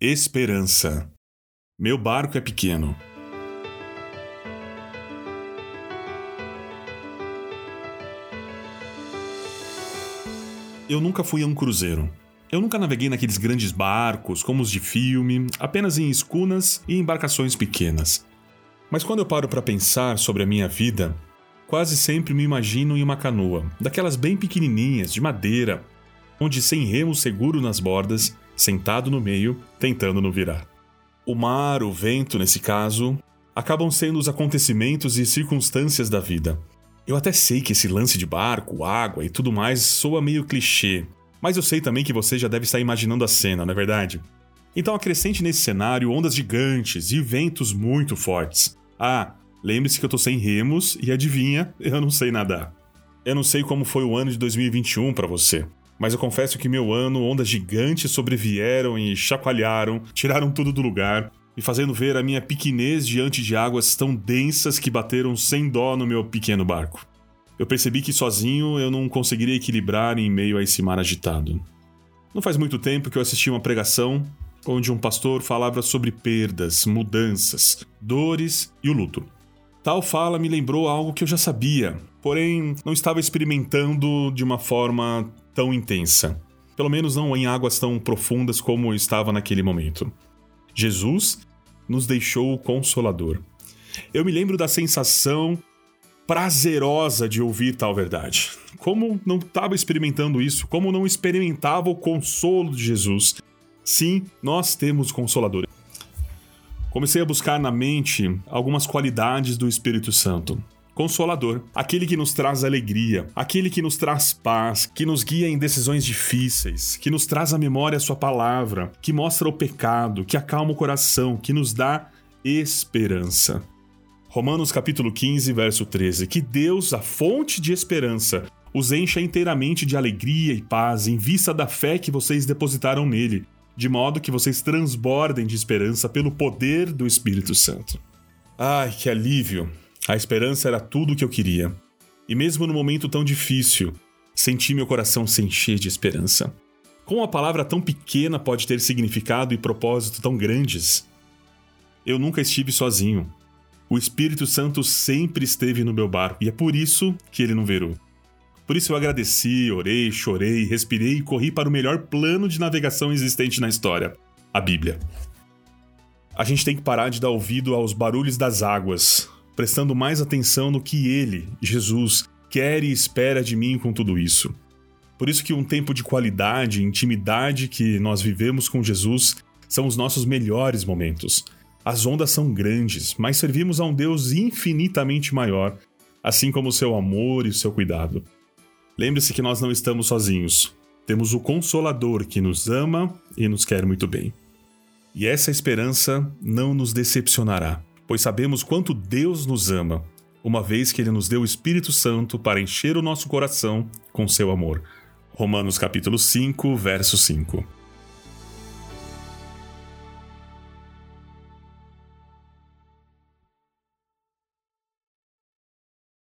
Esperança. Meu barco é pequeno. Eu nunca fui a um cruzeiro. Eu nunca naveguei naqueles grandes barcos, como os de filme, apenas em escunas e embarcações pequenas. Mas quando eu paro para pensar sobre a minha vida, quase sempre me imagino em uma canoa, daquelas bem pequenininhas, de madeira, onde sem remo seguro nas bordas, sentado no meio, tentando não virar. O mar, o vento, nesse caso, acabam sendo os acontecimentos e circunstâncias da vida. Eu até sei que esse lance de barco, água e tudo mais soa meio clichê, mas eu sei também que você já deve estar imaginando a cena, não é verdade? Então acrescente nesse cenário ondas gigantes e ventos muito fortes. Ah, lembre-se que eu tô sem remos e adivinha, eu não sei nadar. Eu não sei como foi o ano de 2021 para você. Mas eu confesso que meu ano, ondas gigantes sobrevieram e chacoalharam, tiraram tudo do lugar, me fazendo ver a minha pequenez diante de águas tão densas que bateram sem dó no meu pequeno barco. Eu percebi que sozinho eu não conseguiria equilibrar em meio a esse mar agitado. Não faz muito tempo que eu assisti uma pregação onde um pastor falava sobre perdas, mudanças, dores e o luto. Tal fala me lembrou algo que eu já sabia, porém não estava experimentando de uma forma tão intensa. Pelo menos não em águas tão profundas como estava naquele momento. Jesus nos deixou o Consolador. Eu me lembro da sensação prazerosa de ouvir tal verdade. Como não estava experimentando isso, como não experimentava o consolo de Jesus. Sim, nós temos Consolador. Comecei a buscar na mente algumas qualidades do Espírito Santo. Consolador, aquele que nos traz alegria, aquele que nos traz paz, que nos guia em decisões difíceis, que nos traz à memória a sua palavra, que mostra o pecado, que acalma o coração, que nos dá esperança. Romanos capítulo 15, verso 13. Que Deus, a fonte de esperança, os encha inteiramente de alegria e paz em vista da fé que vocês depositaram nele, de modo que vocês transbordem de esperança pelo poder do Espírito Santo. Ai, que alívio! A esperança era tudo o que eu queria. E mesmo no momento tão difícil, senti meu coração se encher de esperança. Como uma palavra tão pequena pode ter significado e propósito tão grandes? Eu nunca estive sozinho. O Espírito Santo sempre esteve no meu barco e é por isso que ele não virou. Por isso eu agradeci, orei, chorei, respirei e corri para o melhor plano de navegação existente na história a Bíblia. A gente tem que parar de dar ouvido aos barulhos das águas, prestando mais atenção no que ele, Jesus, quer e espera de mim com tudo isso. Por isso que um tempo de qualidade, intimidade que nós vivemos com Jesus são os nossos melhores momentos. As ondas são grandes, mas servimos a um Deus infinitamente maior, assim como o seu amor e o seu cuidado. Lembre-se que nós não estamos sozinhos. Temos o Consolador que nos ama e nos quer muito bem. E essa esperança não nos decepcionará pois sabemos quanto Deus nos ama, uma vez que ele nos deu o Espírito Santo para encher o nosso coração com seu amor. Romanos capítulo 5, verso 5.